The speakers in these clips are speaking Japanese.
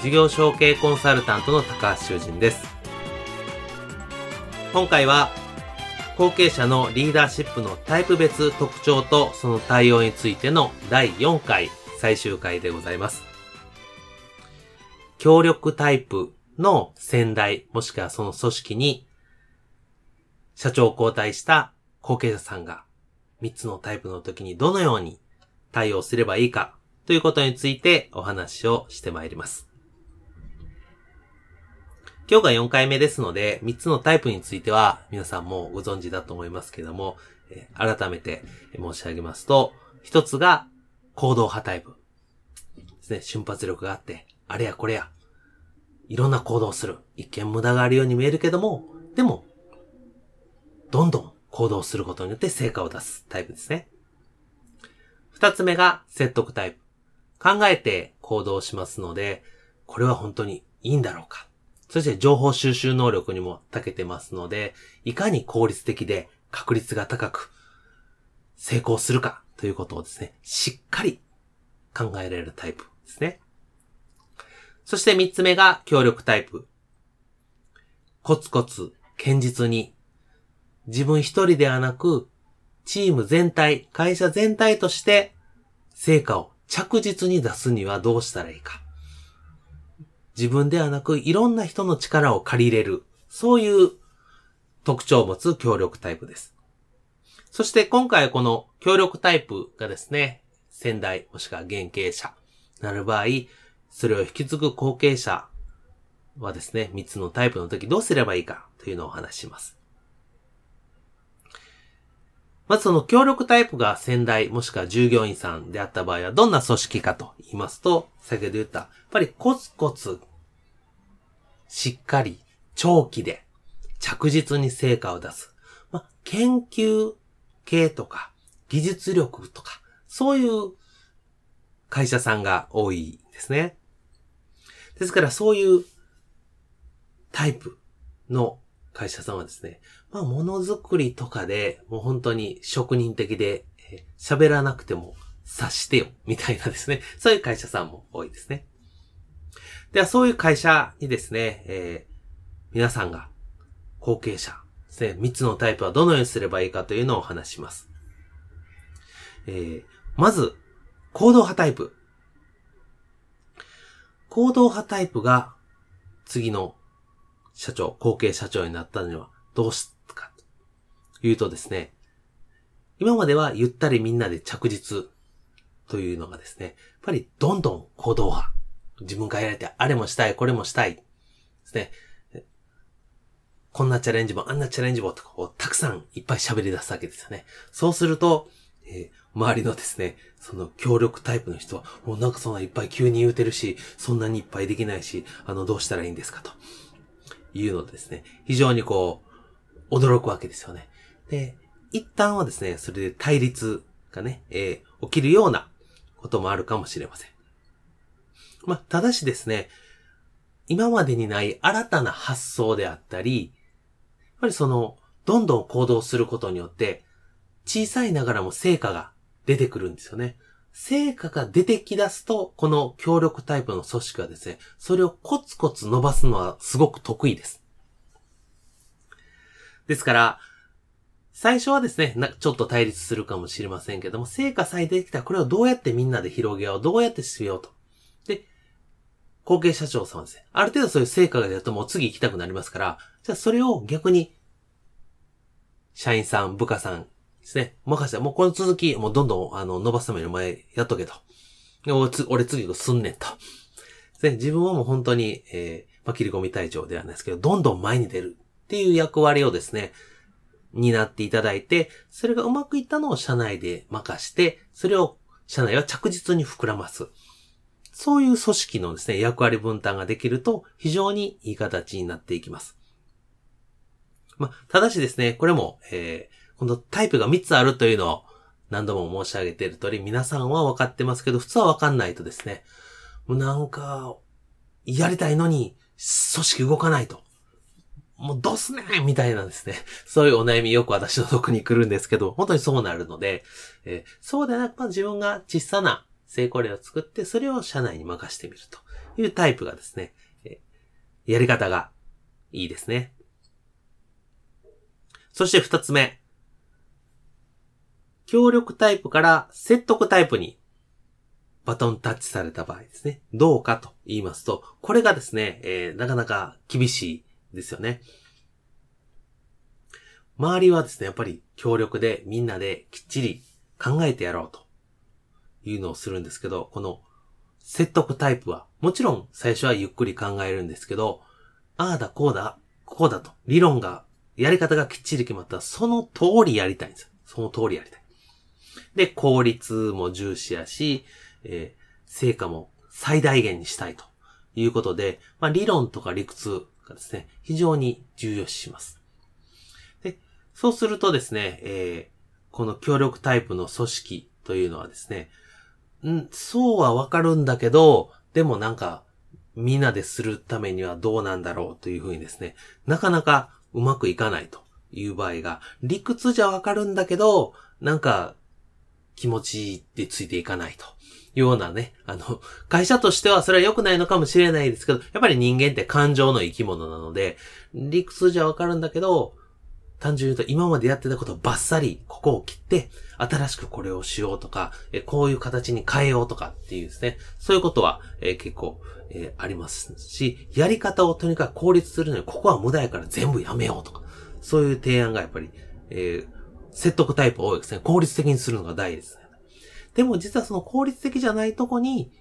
事業承継コンサルタントの高橋修人です。今回は、後継者のリーダーシップのタイプ別特徴とその対応についての第4回最終回でございます。協力タイプの先代もしくはその組織に社長を交代した後継者さんが3つのタイプの時にどのように対応すればいいかということについてお話をしてまいります。今日が4回目ですので、3つのタイプについては皆さんもご存知だと思いますけども、え、改めて申し上げますと、1つが行動派タイプ。ですね、瞬発力があって、あれやこれや、いろんな行動をする。一見無駄があるように見えるけども、でも、どんどん行動することによって成果を出すタイプですね。二つ目が説得タイプ。考えて行動しますので、これは本当にいいんだろうかそして情報収集能力にも長けてますので、いかに効率的で確率が高く成功するかということをですね、しっかり考えられるタイプですね。そして三つ目が協力タイプ。コツコツ、堅実に、自分一人ではなく、チーム全体、会社全体として成果を着実に出すにはどうしたらいいか。自分ではなくいろんな人の力を借りれる、そういう特徴を持つ協力タイプです。そして今回この協力タイプがですね、先代もしくは現経者なる場合、それを引き継ぐ後継者はですね、3つのタイプの時どうすればいいかというのをお話します。まずその協力タイプが先代もしくは従業員さんであった場合はどんな組織かと言いますと、先ほど言った、やっぱりコツコツしっかり長期で着実に成果を出す。まあ、研究系とか技術力とか、そういう会社さんが多いですね。ですからそういうタイプの会社さんはですね、まあ、ものづくりとかでもう本当に職人的で喋らなくても察してよ、みたいなですね、そういう会社さんも多いですね。では、そういう会社にですね、えー、皆さんが後継者ですね、3つのタイプはどのようにすればいいかというのをお話します。えー、まず、行動派タイプ。行動派タイプが次の社長、後継社長になったのにはどうしたかというとですね、今まではゆったりみんなで着実というのがですね、やっぱりどんどん行動派。自分がやられて、あれもしたい、これもしたい。ですね。こんなチャレンジも、あんなチャレンジも、とか、たくさんいっぱい喋り出すわけですよね。そうすると、えー、周りのですね、その協力タイプの人は、もうなんかそんないっぱい急に言うてるし、そんなにいっぱいできないし、あの、どうしたらいいんですかと。いうのでですね、非常にこう、驚くわけですよね。で、一旦はですね、それで対立がね、えー、起きるようなこともあるかもしれません。まあ、ただしですね、今までにない新たな発想であったり、やっぱりその、どんどん行動することによって、小さいながらも成果が出てくるんですよね。成果が出てき出すと、この協力タイプの組織はですね、それをコツコツ伸ばすのはすごく得意です。ですから、最初はですね、ちょっと対立するかもしれませんけども、成果さえ出てきたらこれをどうやってみんなで広げよう、どうやってしようと。で後継社長さんですね、ある程度そういう成果が出るともう次行きたくなりますから、じゃあそれを逆に、社員さん、部下さんですね。任せて、もうこの続き、もうどんどん、あの、伸ばすために前やっとけと。俺つ俺次すんねんと。で自分はもう本当に、えー、まあ、切り込み隊長ではないですけど、どんどん前に出るっていう役割をですね、担っていただいて、それがうまくいったのを社内で任して、それを社内は着実に膨らます。そういう組織のですね、役割分担ができると、非常にいい形になっていきます。まあ、ただしですね、これも、えー、このタイプが3つあるというのを何度も申し上げている通り、皆さんは分かってますけど、普通は分かんないとですね、もうなんか、やりたいのに、組織動かないと。もうどうすねみたいなんですね。そういうお悩みよく私のとこに来るんですけど、本当にそうなるので、えー、そうでなく、まあ、自分が小さな成功例を作って、それを社内に任してみるというタイプがですね、えー、やり方がいいですね。そして二つ目。協力タイプから説得タイプにバトンタッチされた場合ですね。どうかと言いますと、これがですね、えー、なかなか厳しいですよね。周りはですね、やっぱり協力でみんなできっちり考えてやろうというのをするんですけど、この説得タイプは、もちろん最初はゆっくり考えるんですけど、ああだこうだ、こうだと、理論が、やり方がきっちり決まったら、その通りやりたいんですよ。その通りやりたい。で、効率も重視やし、えー、成果も最大限にしたいということで、まあ、理論とか理屈がですね、非常に重要視します。で、そうするとですね、えー、この協力タイプの組織というのはですね、ん、そうはわかるんだけど、でもなんか、みんなでするためにはどうなんだろうというふうにですね、なかなかうまくいかないという場合が、理屈じゃわかるんだけど、なんか、気持ちでついていかないと。ようなね、あの、会社としてはそれは良くないのかもしれないですけど、やっぱり人間って感情の生き物なので、理屈じゃわかるんだけど、単純に言うと今までやってたことをバッサリここを切って、新しくこれをしようとか、えこういう形に変えようとかっていうですね、そういうことは、え結構、え、ありますし、やり方をとにかく効率するのに、ここは無駄やから全部やめようとか、そういう提案がやっぱり、えー、説得タイプ多いですね。効率的にするのが大事です、でも実はその効率的じゃないとこに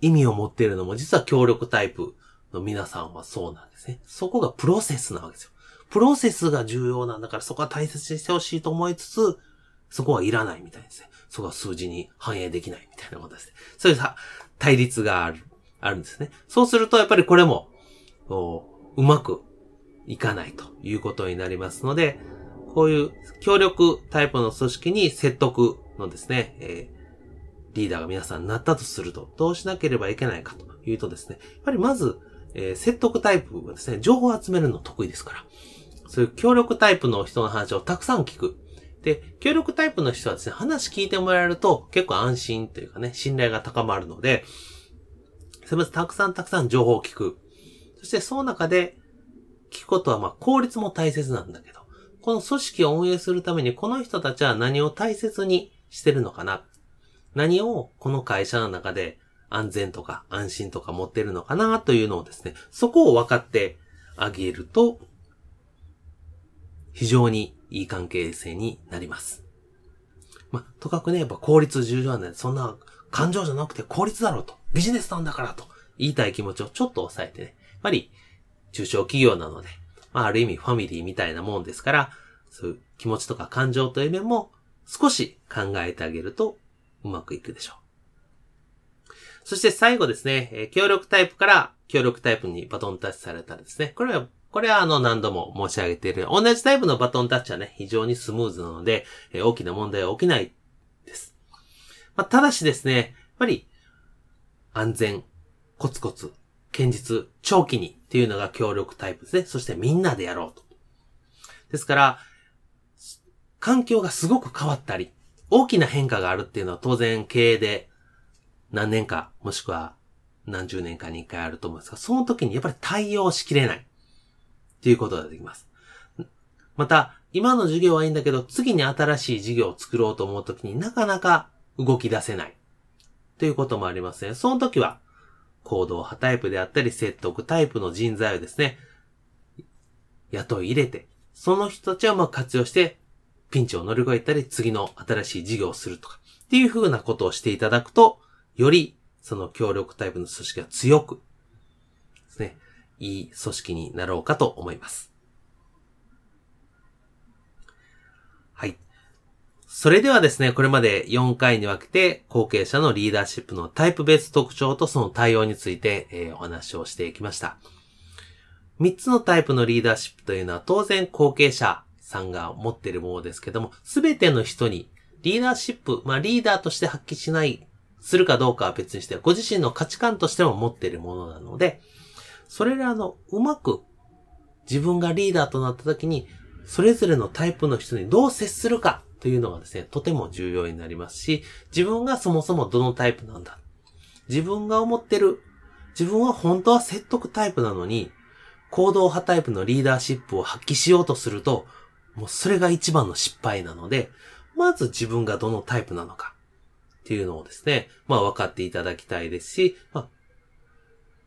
意味を持っているのも実は協力タイプの皆さんはそうなんですね。そこがプロセスなわけですよ。プロセスが重要なんだからそこは大切にしてほしいと思いつつ、そこはいらないみたいですね。そこは数字に反映できないみたいなことですね。そういうさ、対立がある、あるんですね。そうするとやっぱりこれも、うまくいかないということになりますので、こういう協力タイプの組織に説得のですね、えー、リーダーが皆さんなったとすると、どうしなければいけないかというとですね、やっぱりまず、えー、説得タイプはですね、情報を集めるの得意ですから、そういう協力タイプの人の話をたくさん聞く。で、協力タイプの人はですね、話聞いてもらえると結構安心というかね、信頼が高まるので、せめてたくさんたくさん情報を聞く。そしてその中で聞くことはまあ効率も大切なんだけど、この組織を運営するためにこの人たちは何を大切にしてるのかな？何をこの会社の中で安全とか安心とか持ってるのかなというのをですね、そこを分かってあげると、非常にいい関係性になります。まあ、とかくね、やっぱ効率重要なんで、そんな感情じゃなくて効率だろうと、ビジネスなんだからと言いたい気持ちをちょっと抑えてね、やっぱり中小企業なので、まあ、ある意味ファミリーみたいなもんですから、そういう気持ちとか感情という面も少し考えてあげるとうまくいくでしょう。そして最後ですね、え協力タイプから協力タイプにバトンタッチされたらですね、これはこれはあの何度も申し上げている。同じタイプのバトンタッチはね、非常にスムーズなので、え大きな問題は起きないです。まあ、ただしですね、やっぱり安全、コツコツ、堅実、長期にっていうのが協力タイプですね。そしてみんなでやろうと。ですから、環境がすごく変わったり、大きな変化があるっていうのは当然経営で何年か、もしくは何十年かに一回あると思うんですが、その時にやっぱり対応しきれない。っていうことができます。また、今の授業はいいんだけど、次に新しい授業を作ろうと思うときになかなか動き出せない。ということもありますね。その時は、行動派タイプであったり、説得タイプの人材をですね、雇い入れて、その人たちをうまく活用して、ピンチを乗り越えたり、次の新しい事業をするとか、っていう風なことをしていただくと、より、その協力タイプの組織が強く、ですね、いい組織になろうかと思います。はい。それではですね、これまで4回に分けて、後継者のリーダーシップのタイプ別特徴とその対応について、えー、お話をしていきました。3つのタイプのリーダーシップというのは当然後継者さんが持ってるものですけども、すべての人にリーダーシップ、まあリーダーとして発揮しない、するかどうかは別にして、ご自身の価値観としても持ってるものなので、それらのうまく自分がリーダーとなった時に、それぞれのタイプの人にどう接するかというのがですね、とても重要になりますし、自分がそもそもどのタイプなんだ。自分が思ってる、自分は本当は説得タイプなのに、行動派タイプのリーダーシップを発揮しようとすると、もうそれが一番の失敗なので、まず自分がどのタイプなのかっていうのをですね、まあ分かっていただきたいですし、まあ、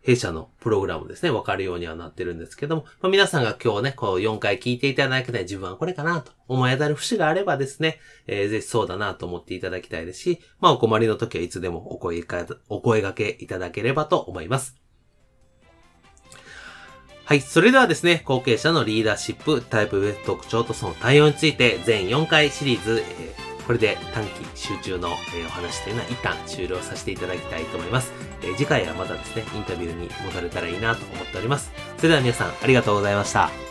弊社のプログラムですね、分かるようにはなってるんですけども、まあ、皆さんが今日ね、こう4回聞いていただけて自分はこれかなと思い当たる節があればですね、えー、ぜひそうだなと思っていただきたいですし、まあお困りの時はいつでもお声か、お声掛けいただければと思います。はい。それではですね、後継者のリーダーシップ、タイプ別特徴とその対応について、全4回シリーズ、えー、これで短期集中の、えー、お話というのは一旦終了させていただきたいと思います。えー、次回はまたですね、インタビューに戻れたらいいなと思っております。それでは皆さん、ありがとうございました。